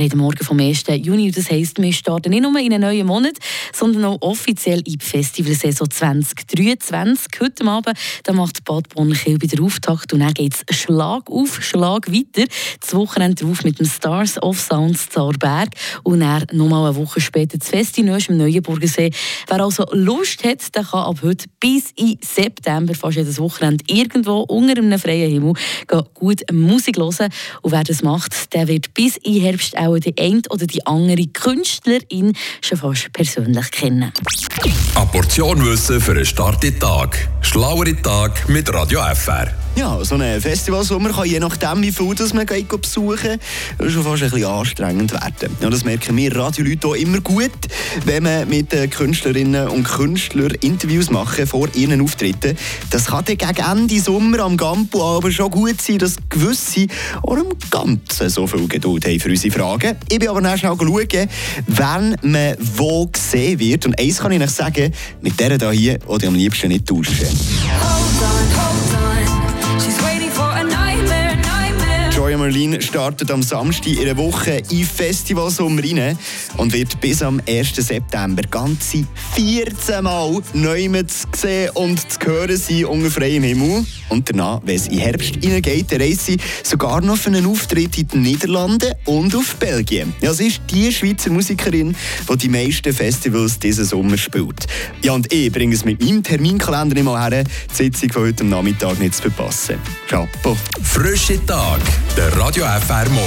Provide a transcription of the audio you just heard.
Wir reden morgen vom 1. Juni. Das heisst, wir starten nicht nur in einen neuen Monat, sondern auch offiziell in die Festivalsaison 2023. Heute Abend da macht Bad Bonn-Kiel wieder Auftakt und dann geht es Schlag auf Schlag weiter. Das Wochenende drauf mit dem Stars of Sounds Zaarberg und dann nochmal eine Woche später das Fest in im Neuenburgersee. Wer also Lust hat, der kann ab heute bis in September, fast jedes Wochenende, irgendwo unter einem freien Himmel gut Musik hören. Und wer das macht, der wird bis in Herbst auch die eine oder die andere Künstlerin schon fast persönlich kennen. Eine Portion Wissen für einen starken Tag. Schlauere Tag mit Radio FR. Ja, so ein Festivalsommer kann je nachdem, wie viel das man geht besuchen geht, schon fast ein bisschen anstrengend werden. Ja, das merken wir Radioleute auch immer gut, wenn man mit Künstlerinnen und Künstlern Interviews machen vor ihren Auftritten. Das kann dann gegen Ende Sommer am Campo aber schon gut sein, dass gewisse auch im Ganzen so viel Geduld haben für unsere Fragen. Ich bin aber schnell schauen, wenn man wo gesehen wird. Und eins kann ich euch sagen, mit der hier, die am liebsten nicht tauschen. Joya Merlin startet am Samstag einer Woche in Festivalsommer rein und wird bis am 1. September ganze 14 Mal neu zu sehen und zu hören sein unter freiem Himmel. Und danach, wenn es in Herbst reingeht, reist sie sogar noch für einen Auftritt in den Niederlanden und auf Belgien. Ja, sie ist die Schweizer Musikerin, die die meisten Festivals diesen Sommer spielt. Ja, und ich bringe es mit meinem Terminkalender immer her, die Sitzung von heute Nachmittag nicht zu verpassen. Ciao. Frische Tag, der Radio FR Morgen.